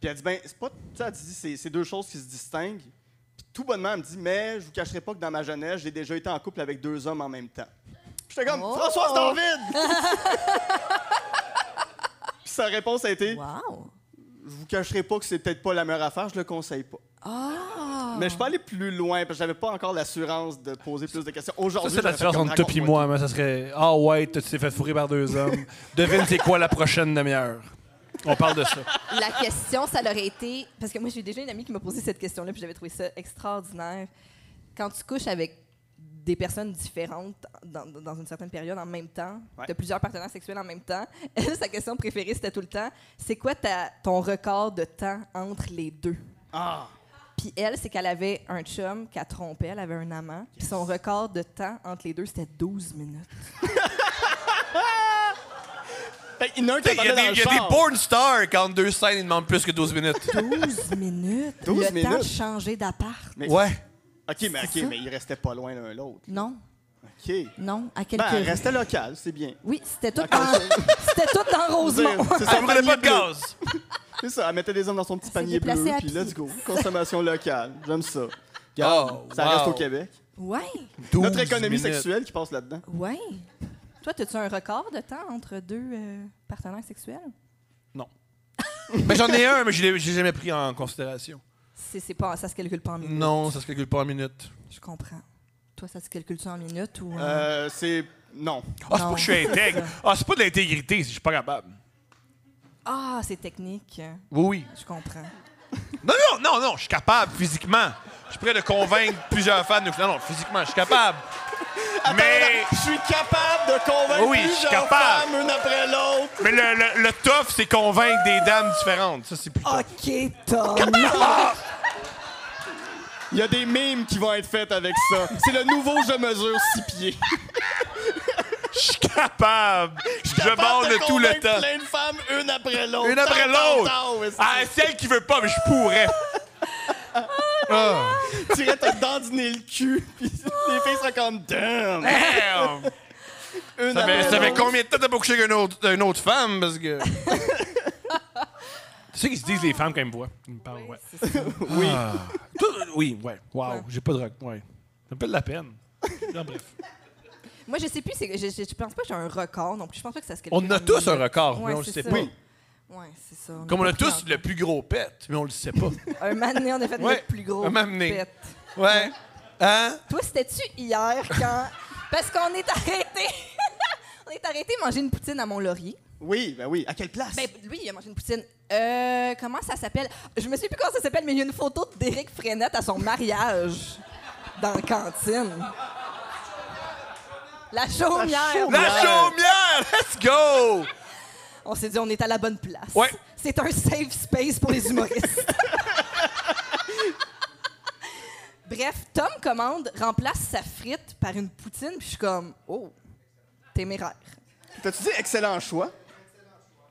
Puis elle dit, ben, c'est pas. Elle dit, c'est, c'est deux choses qui se distinguent. Puis tout bonnement, elle me dit, mais je vous cacherai pas que dans ma jeunesse, j'ai déjà été en couple avec deux hommes en même temps. Puis J'étais comme, Oh! Françoise David! Puis sa réponse a été, Wow! je vous cacherai pas que c'est peut-être pas la meilleure affaire, je le conseille pas. Ah! Mais je peux aller plus loin, parce que j'avais pas encore l'assurance de poser plus de questions. Ça, Aujourd'hui, c'est la différence entre toi et moi. Mais ça serait Ah ouais, tu t'es fait fourrer par deux hommes. Devine, c'est quoi la prochaine demi-heure? On parle de ça. La question, ça aurait été. Parce que moi, j'ai déjà une amie qui m'a posé cette question-là, puis j'avais trouvé ça extraordinaire. Quand tu couches avec des personnes différentes dans, dans une certaine période en même temps, Ouais. tu as plusieurs partenaires sexuels en même temps, elle, sa question préférée, c'était tout le temps c'est quoi ta, ton record de temps entre les deux? Ah! Puis elle, c'est qu'elle avait un chum qu'elle trompait, elle avait un amant, puis son record de temps entre les deux, c'était 12 minutes. Fait qu'il y en a un qui Il y a, attendait des, dans le il y a des char. porn stars quand deux scènes, ils demandent plus que 12 minutes. 12 minutes? 12 Le temps de changer d'appart. Mais- Ouais. OK, mais, ok, ça? mais ils restaient pas loin l'un l'autre. Non, OK. non, à quelques Ben, restait local, c'est bien. Oui, c'était tout, dans, c'était tout dans Rosemont. C'est Ça ça, brûlait pas de bleu. gaz. C'est ça, elle mettait des hommes dans son petit panier bleu, déplacée à puis pied. let's go. Consommation locale, j'aime ça. Regarde, Oh, ça wow. reste au Québec. Ouais, 12 Notre économie minutes. sexuelle qui passe là-dedans. ouais. Toi, as-tu un record de temps entre deux euh, partenaires sexuels? Ben, j'en ai un, mais je l'ai je l'ai jamais pris en considération. C'est, c'est pas, ça se calcule pas en minutes. Non, ça se calcule pas en minutes. Je comprends. Toi, ça se calcule-tu en minutes ou en... Euh, c'est... Non. Ah, c'est Non, pas que je suis intègre. Ah, c'est pas de l'intégrité, c'est que je suis pas capable. Ah, c'est technique. Oui, oui. Je comprends. Non, non, non, non, je suis capable physiquement. Je suis prêt de convaincre plusieurs fans. de- Non, non, physiquement, je suis capable. Mais, Je suis capable de convaincre Oui, plusieurs capable. femmes une après l'autre. mais le, le, le tough, c'est convaincre des dames différentes. Ça, c'est plus tough. OK, Tom. Il y a des mimes qui vont être faites avec ça. C'est le nouveau je mesure six pieds. Je suis capable. Je Capable borne de tout le convaincre temps. plein de femmes une après l'autre. Une après l'autre. Ah, celle qui veut pas, mais je pourrais. Irais te dandiner le cul, puis les filles seraient comme damn. damn. Une Ça fait, ça combien de temps t'as pas couché avec une autre, une autre femme? Parce que. C'est ça qu'ils se disent, les femmes, quand ils me voient. Ils me parlent, ouais. Oui. Ah. Oui, ouais. Wow, Ouais. j'ai pas de rock. Ouais. Ça me fait de la peine. Non, bref. Moi, je sais plus, c'est- je, je, je pense pas que j'ai un record non plus. Je pense pas que ça se On a tous un record, Ouais, mais on le sait ça. pas. Oui. Ouais, c'est ça. on Comme on a tous le plus gros pet, mais on le sait pas. Un donné, on a fait Ouais, notre plus gros un pet. Ouais. Hein? Toi, c'était-tu hier quand. Parce qu'on est arrêté. on est arrêté manger une poutine à Mont-Laurier. Oui, ben oui. À quelle place? Ben, lui, il a mangé une poutine. Euh, comment ça s'appelle? Je me souviens plus comment ça s'appelle, mais il y a une photo d'Éric Frenette à son mariage dans la cantine. La chaumière. chaumière. La chaumière! Let's go! On s'est dit, on est à la bonne place. Ouais. C'est un safe space pour les humoristes. Bref, Tom commande, remplace sa frite par une poutine, puis je suis comme, oh, téméraire. T'as-tu dit excellent choix?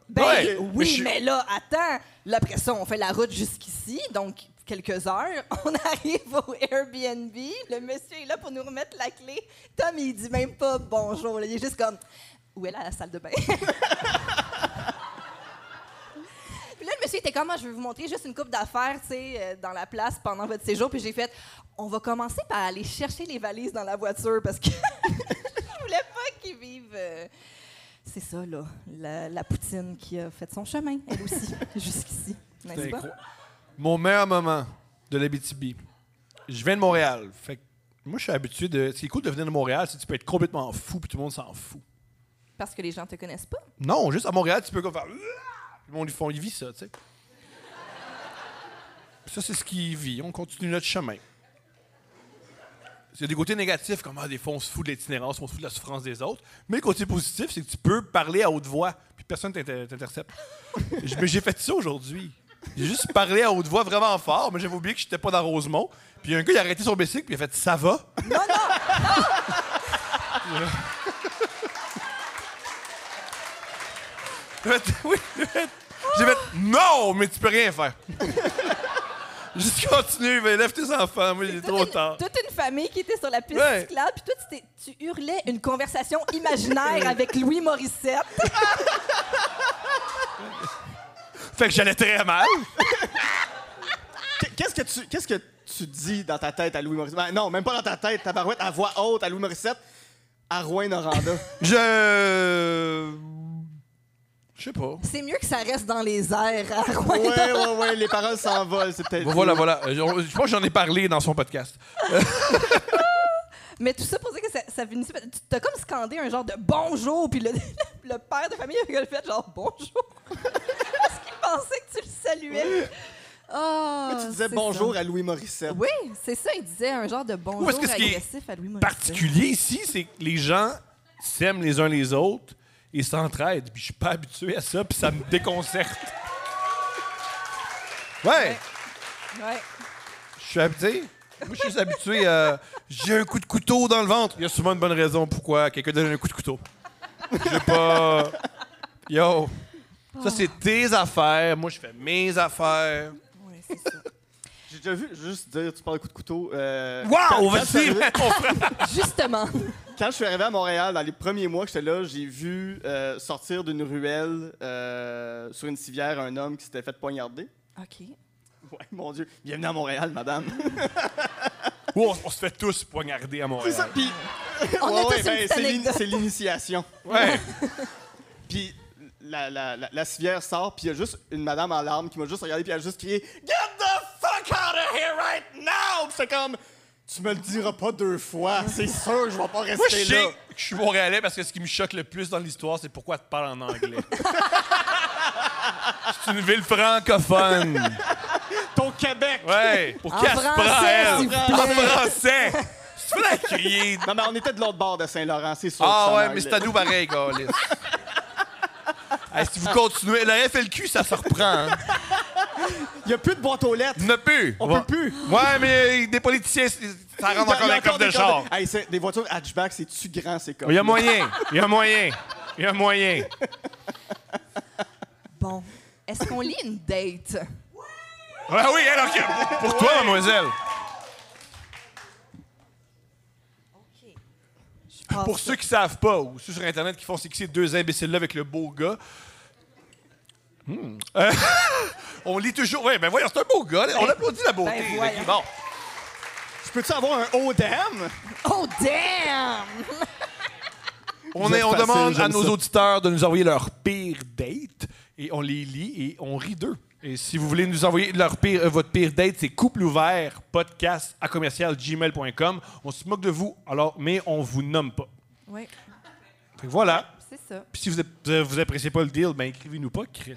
Ben Ouais, mais oui, je- mais là, attends. Là, après ça, on fait la route jusqu'ici, donc quelques heures. On arrive au Airbnb. Le monsieur est là pour nous remettre la clé. Tom, il dit même pas bonjour. là. Il est juste comme, où est là la salle de bain? Puis là, le monsieur était comme, Ah, je vais vous montrer juste une coupe d'affaires, tu sais, euh, dans la place pendant votre séjour. Puis j'ai fait, on va commencer par aller chercher les valises dans la voiture parce que je voulais pas qu'ils vivent. euh, c'est ça, là, la, la poutine qui a fait son chemin, elle aussi, jusqu'ici. N'est-ce pas? Mon meilleur moment de l'Abitibi. Je viens de Montréal. Fait que moi, je suis habitué de. Ce qui est cool de venir de Montréal, c'est que tu peux être complètement fou, puis tout le monde s'en fout. Parce que les gens te connaissent pas? Non, juste à Montréal, tu peux comme faire. Puis Le monde, ils font, ils vivent ça, tu sais. Ça, c'est ce qu'ils vivent. On continue notre chemin. Il y a des côtés négatifs, comme ah, des fois, on se fout de l'itinérance, on se fout de la souffrance des autres. Mais le côté positif, c'est que tu peux parler à haute voix, puis personne t'inter- t'intercepte. Mais j'ai fait ça aujourd'hui. J'ai juste parlé à haute voix vraiment fort, mais j'avais oublié que j'étais pas dans Rosemont. Puis un gars, il a arrêté son bicycle, puis il a fait Ça va? Non, non! J'ai fait, oui, j'ai fait, j'ai fait, non, mais tu peux rien faire. Juste continue, mais lève tes enfants, moi il est trop une, tard. toute une famille qui était sur la piste Ouais. cyclable, puis toi, tu, t'es- tu hurlais une conversation imaginaire avec Louis Morissette. Fait que j'allais très mal. Qu- Qu'est-ce que tu qu'est-ce que tu dis dans ta tête à Louis Morissette? Ben, non, même pas dans ta tête, ta barouette à voix haute à Louis Morissette, à Rouen-Noranda. Je. Je sais pas. C'est mieux que ça reste dans les airs à Rouen. ouais, ouais, ouais, les paroles s'envolent, c'est peut-être. Voilà, voilà. Euh, Je, je pense que j'en ai parlé dans son podcast. Mais tout ça pour dire que ça, ça finissait. Tu t'as comme scandé un genre de bonjour, puis le, le père de famille a fait genre bonjour. Parce qu'il pensait que tu le saluais. Ah, Tu disais c'est bonjour ça. à Louis Morissette. Oui, c'est ça, il disait un genre de bonjour Ou est-ce que ce qui est agressif à Louis Morissette. Particulier ici, c'est que les gens s'aiment les uns les autres et s'entraident. Puis je suis pas habitué à ça, puis ça me déconcerte. Ouais. Ouais. Je suis habitué. Moi, je suis habitué à. J'ai un coup de couteau dans le ventre. Il y a souvent une bonne raison pourquoi quelqu'un donne un coup de couteau. Je vais pas. Yo. Ça, c'est tes affaires. Moi, je fais mes affaires. Ouais, c'est ça. J'ai déjà vu, juste dire, tu parles de coup de couteau. euh, Wow! Vas-y, Justement. Quand je suis arrivé à Montréal, dans les premiers mois que j'étais là, j'ai vu euh, sortir d'une ruelle euh, sur une civière un homme qui s'était fait poignarder. OK. Ouais, mon Dieu. Bienvenue à Montréal, madame. On, on se fait tous poignarder à C'est ça, Montréal. puis... On Ouais, a tous ouais, une ben, c'est l'in- anecdote. c'est l'initiation. Ouais. Puis la, la, la, la civière sort, puis il y a juste une madame en larmes qui m'a juste regardé, puis elle a juste crié « Get the fuck out of here right now! » Puis c'est comme « Tu me le diras pas deux fois, c'est sûr que je vais pas Moi, je rester sais là. que je suis montréalais parce que ce qui me choque le plus dans l'histoire, c'est pourquoi tu parles en anglais. c'est une ville francophone. » Ton Québec! Ouais. Pour En qui elle se français, prend, elle? s'il vous En plaît. français. Tu fais la crier. Non, mais on était de l'autre bord de Saint-Laurent, c'est sûr. que Ah en ouais, mais c'est à nous pareil. Hey, si vous continuez, le FLQ, ça se reprend. Hein. Il y a plus de boîte aux lettres. N'y a plus. On Ouais. peut plus. Ouais, mais des politiciens, ça rentre encore dans a les coffres de des char. Hey, c'est- des voitures hatchback, c'est-tu grand, ces coffres? Il y a moyen. Il y a moyen. Il y a moyen. Bon. Est-ce qu'on lit une date? Ouais, oui, alors, ok. Pour toi, mademoiselle. Pour ça. ceux qui savent pas, ou ceux sur Internet qui font c'est qui ces deux imbéciles-là avec le beau gars, Euh, on lit toujours. Oui, ben voyons, c'est un beau gars. là. On Ben, applaudit la beauté. ben voyons. bon. Je peux-tu avoir un oh damn? Oh, damn! On, est, on facile, demande à nos ça. auditeurs de nous envoyer leur pire date et on les lit et on rit d'eux. Et si vous voulez nous envoyer leur pire, euh, votre pire date, c'est couple ouvert podcast à commercial gmail.com. On se moque de vous, alors, mais on vous nomme pas. Oui, Fait que voilà. c'est ça. Puis si vous, vous appréciez pas le deal, ben écrivez-nous pas, Chris.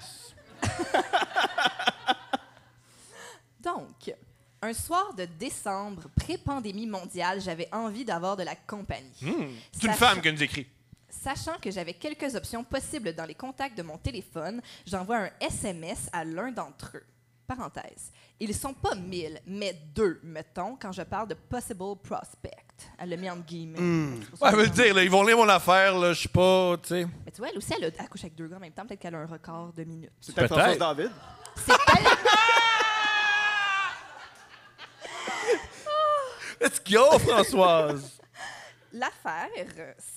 Donc, un soir de décembre, pré-pandémie mondiale, j'avais envie d'avoir de la compagnie. Hmm. C'est une Sachant- femme qui nous écrit. Sachant que j'avais quelques options possibles dans les contacts de mon téléphone, j'envoie un SMS à l'un d'entre eux. Parenthèse. Ils sont pas mille, mais deux, mettons, quand je parle de possible prospect. Elle l'a mis en guillemets. Ça Ouais, que veut je- dire, là, ils vont lire mon affaire, là, je sais pas, tu sais. Mais tu vois, elle aussi, elle a accouché avec deux gars en même temps. Peut-être qu'elle a un record de minutes. C'est peut-être Peut-être. François David. C'est tellement- Let's go, Françoise! L'affaire,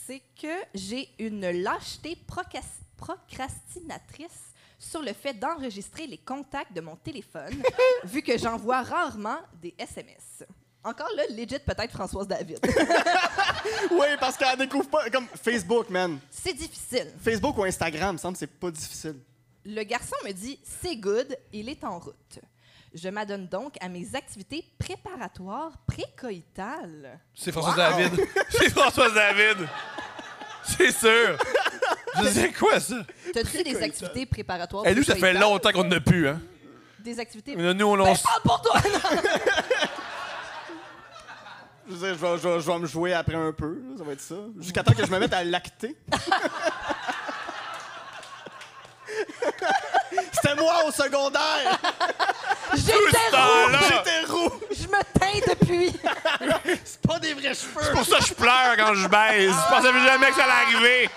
c'est que j'ai une lâcheté procrastinatrice sur le fait d'enregistrer les contacts de mon téléphone, vu que j'envoie rarement des SMS. Encore là, legit peut-être Françoise David. Oui, parce qu'elle découvre pas. Comme Facebook, man. c'est difficile. Facebook ou Instagram, me semble que c'est pas difficile. Le garçon me dit c'est good, il est en route. Je m'adonne donc à mes activités préparatoires précoïtales. C'est François David. C'est François David. C'est sûr. Je sais quoi, ça? T'as-tu des activités préparatoires Et nous, ça fait longtemps qu'on n'a plus, hein? Des activités. Mais Nous, on, Ben, s- parle pour toi! Je veux dire, je vais, je vais- je vais me jouer après un peu, là, ça va être ça. Jusqu'à temps que je me mette à lacter. C'était moi au secondaire! J'étais roux! J'étais roux! Je me teins depuis! C'est pas des vrais cheveux! C'est pour ça que je pleure quand je baise. Je pensais jamais que ça allait arriver.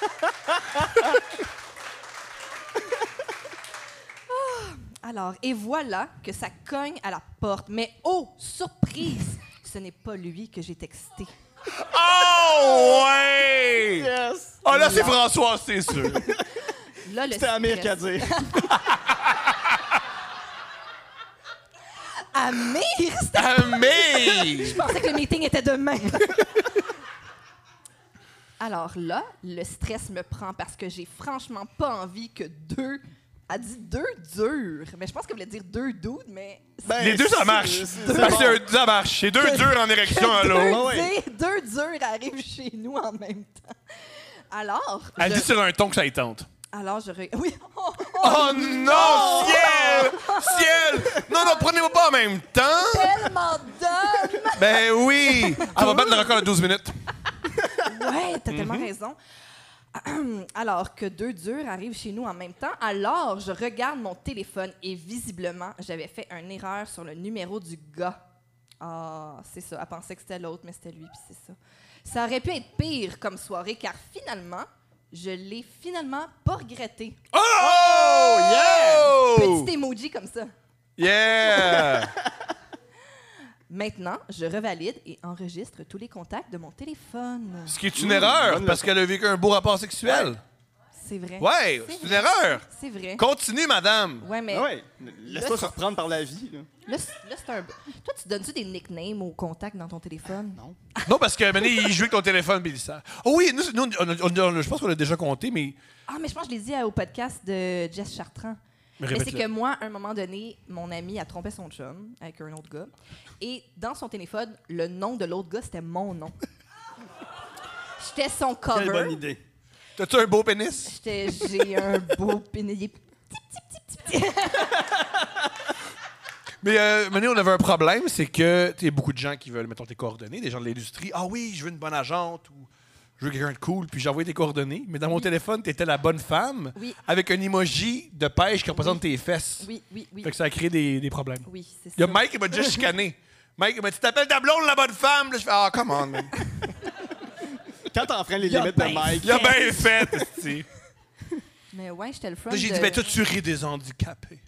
Alors, et voilà que ça cogne à la porte. Mais oh, surprise! Ce n'est pas lui que j'ai texté. Oh, ouais! Yes! Oh, là, c'est François, c'est sûr. Là, le C'était Amir stress. qui a dit. Amir! C'était- Amé! Je pensais que le meeting était demain. Alors là, le stress me prend parce que j'ai franchement pas envie que deux. Elle dit deux durs. Mais je pense qu'elle voulait dire deux dudes, mais. Ben, Les deux, ça marche. c'est- c'est Parce que ça marche. C'est deux durs en érection à deux, l'eau. ouais. durs- deux durs arrivent chez nous en même temps. Alors. Elle je- dit sur un ton que ça y tente. Alors, je. re- Oui! Oh, oh, Oh non, ciel! Ciel! Non, non, prenez-moi pas en même temps! tellement d'hommes! Ben oui! Elle va battre le record de 12 minutes. Ouais, t'as tellement Mhm. raison. Alors que deux durs arrivent chez nous en même temps, alors je regarde mon téléphone et visiblement, j'avais fait une erreur sur le numéro du gars. Ah, c'est ça. Elle pensait que c'était l'autre, mais c'était lui, puis c'est ça. Ça aurait pu être pire comme soirée, car finalement, je l'ai finalement pas regretté. Oh! yeah! Petit emoji comme ça. Yeah! Maintenant, je revalide et enregistre tous les contacts de mon téléphone. Ce qui est une erreur, parce qu'elle a vécu un beau rapport sexuel. C'est vrai. Ouais, c'est une erreur. C'est vrai. Continue, madame. Ouais, mais Ah ouais, laisse-toi Là, surprendre par la vie. là. Là, c'est un. Toi, tu donnes-tu des nicknames aux contacts dans ton téléphone? Non. Non, parce que maintenant, il joue avec ton téléphone ça. Oh oui, nous, nous, on je pense qu'on l'a déjà compté, mais. Ah, mais je pense que je l'ai dit euh, au podcast de Jess Chartrand. Mais Mais c'est que moi, à un moment donné, mon ami a trompé son chum avec un autre gars. Et dans son téléphone, le nom de l'autre gars, c'était mon nom. J'étais son Quelle bonne cover. idée. T'as-tu un beau pénis? J'étais- J'ai un beau pénis. Il est petit, petit, petit. Mais euh, maintenant, on avait un problème, c'est que tu sais, beaucoup de gens qui veulent, mettons, tes coordonnées, des gens de l'industrie. Ah oui, je veux une bonne agente ou je veux quelqu'un de cool, puis j'ai envoyé tes coordonnées. Mais dans mon téléphone, tu étais la bonne femme Oui. avec un emoji de pêche qui représente tes fesses. Oui, oui, oui. Fait que ça a créé des, des problèmes. Oui, c'est Il y a ça. Mike qui m'a déjà chicané. Mike, il m'a dit Tu t'appelles ta blonde la bonne femme Là, je fais Ah, come on, man. Quand t'enfreins les limites de Mike, Il a bien fait, esti. Mais ouais, j'étais le front. Là, j'ai de- dit Ben, toi, tu ris des handicapés.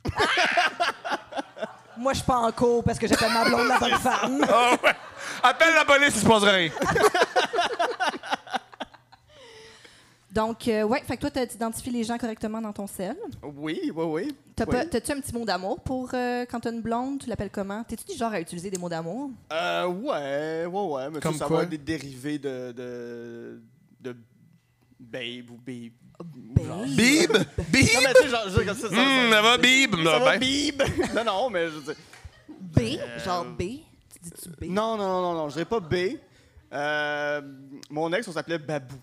Moi, je suis pas en cours parce que j'appelle ma blonde la bonne femme. Ah ouais. Appelle la police, il se passe rien. Donc, euh, ouais, fait que toi, tu identifies les gens correctement dans ton sel. Oui, oui, oui. T'as Oui. pas- T'as-tu un petit mot d'amour pour euh, quand t'as une blonde? Tu l'appelles comment? T'es-tu du genre à utiliser des mots d'amour? Euh, ouais, ouais, ouais. Mais tu Comme ça quoi? va être des dérivés de, de, de babe ou babe. Babe. Bib! Bib! Non, mais tu sais, genre, je- ça, ça, ça, ça va, Bib? Ça Non, va, bib? non, non, mais je sais. B? Genre B? Tu dis-tu B? Non, non, non, non, non, je dirais pas B. Euh, mon ex, on s'appelait Babou.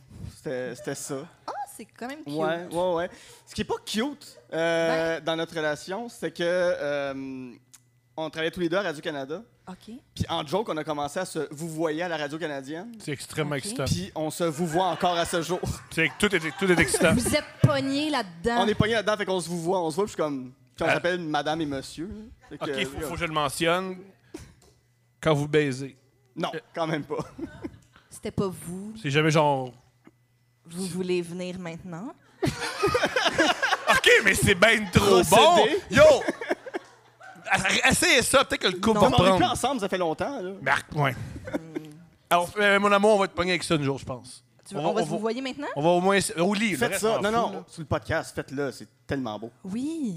C'était c'était ça. Ah, c'est quand même cute. Ouais, ouais, ouais. Ce qui est pas cute euh, dans notre relation, c'est que euh, on travaillait tous les deux à Radio-Canada. OK. Puis en joke, on a commencé à se vous voyez à la radio canadienne. C'est extrêmement Ok. excitant. Puis on se vous voit encore à ce jour. C'est tout est, tout est excitant. Vous êtes pognés là-dedans. on est pogné là-dedans, fait qu'on se vous voit, on se voit, puis je suis comme. Puis on Ah. s'appelle Madame et Monsieur. Fait que, OK, faut, faut que je le mentionne. Quand vous baisez, Non, quand même pas. C'était pas vous. c'est jamais genre. Vous voulez venir maintenant? OK, mais c'est bien trop Procédé. bon! Yo! Essayez ça, peut-être que le couple va Non, on est plus prendre. ensemble, ça fait longtemps. Là. Marc, ouais. Alors, euh, mon amour, on va te pogner avec ça un jour, je pense. Tu veux- On va- on va on se va- vous voyez maintenant? On va au moins. Au lit, le Faites reste, ça. on Non, s'en non, fout, là. sur le podcast, faites-le, c'est tellement beau. Oui.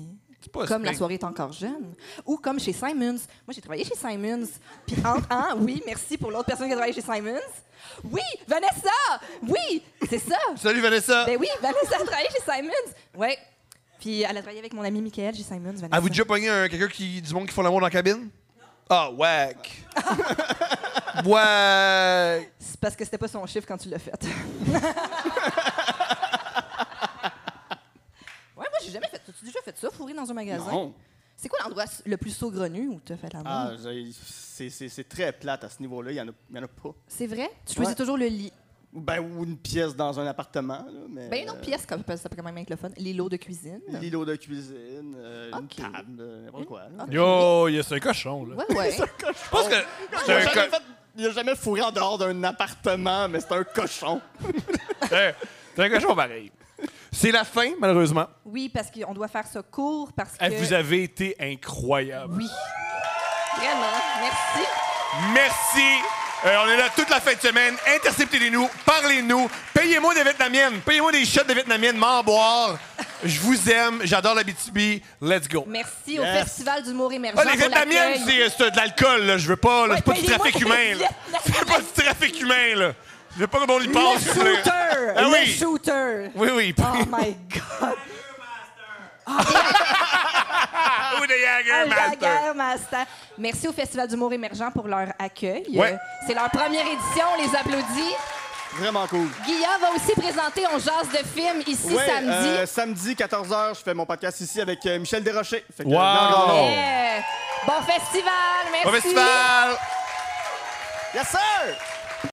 Pas Comme la soirée est encore jeune. Ou comme chez Simons. Moi, j'ai travaillé chez Simons. Puis, en, hein, oui, merci pour l'autre personne qui a travaillé chez Simons. Oui, Vanessa! Oui, c'est ça. Salut Vanessa! Ben oui, Vanessa a travaillé chez Simons. Ouais. Puis, elle a travaillé avec mon ami Michael chez Simons. Vanessa. Avez-vous déjà pogné un- quelqu'un qui du monde qui font l'amour dans la cabine? Ah, whack! whack! C'est parce que c'était pas son chiffre quand tu l'as fait. ouais, moi, j'ai jamais fait ça. Tu déjà fait ça, fourré dans un magasin? Non. C'est quoi l'endroit le plus saugrenu où tu as fait l'amour? Ah, c'est- c'est c'est très plate à ce niveau-là. Il n'y en, a- il y en a pas. C'est vrai? Tu choisis Ouais. toujours le lit. Ou Ben, ou une pièce dans un appartement. Là, mais, Ben, une autre euh, pièce, comme ça peut quand même être le fun. L'îlot de cuisine. L'îlot de cuisine, euh, une Ok. table, euh, n'importe quoi. là. Yo, c'est un cochon, là. Ouais, ouais. Je pense que Il c'est a un jamais fait- jamais fourré en dehors d'un appartement, mais c'est un cochon. c'est un cochon pareil. C'est la fin, malheureusement. Oui, parce qu'on doit faire ça court, parce que... Eh, Vous avez été incroyable. Oui. Vraiment, merci. Merci. Euh, on est là toute la fin de semaine. Interceptez-nous, parlez-nous, payez-moi des vietnamiennes, payez-moi des shots de vietnamiennes, m'en boire. Je vous aime, j'adore la BTB. Let's go. Merci au Yes. Festival d'humour émergent Ah, les pour vietnamiennes, l'accueil. c'est c'est de l'alcool, là. Je veux pas, là. Ouais, c'est pas du payez-moi trafic humain, là. C'est pas du trafic humain, là. Je veux pas que le monde y Le passe. là. shooter! Ah le oui. shooter! Oui, oui. Oh my God! Ou des Un Jagermaster. Jagger Master. Merci au Festival d'humour émergent pour leur accueil. Ouais. C'est leur première édition, on les applaudit. Vraiment cool. Guilla va aussi présenter On jase de film ici Ouais, samedi. euh, samedi, 14h, je fais mon podcast ici avec euh, Michel Desrochers. Fait que, Wow. euh, le. Yeah. Bon festival, merci. Bon festival! Yes, sir!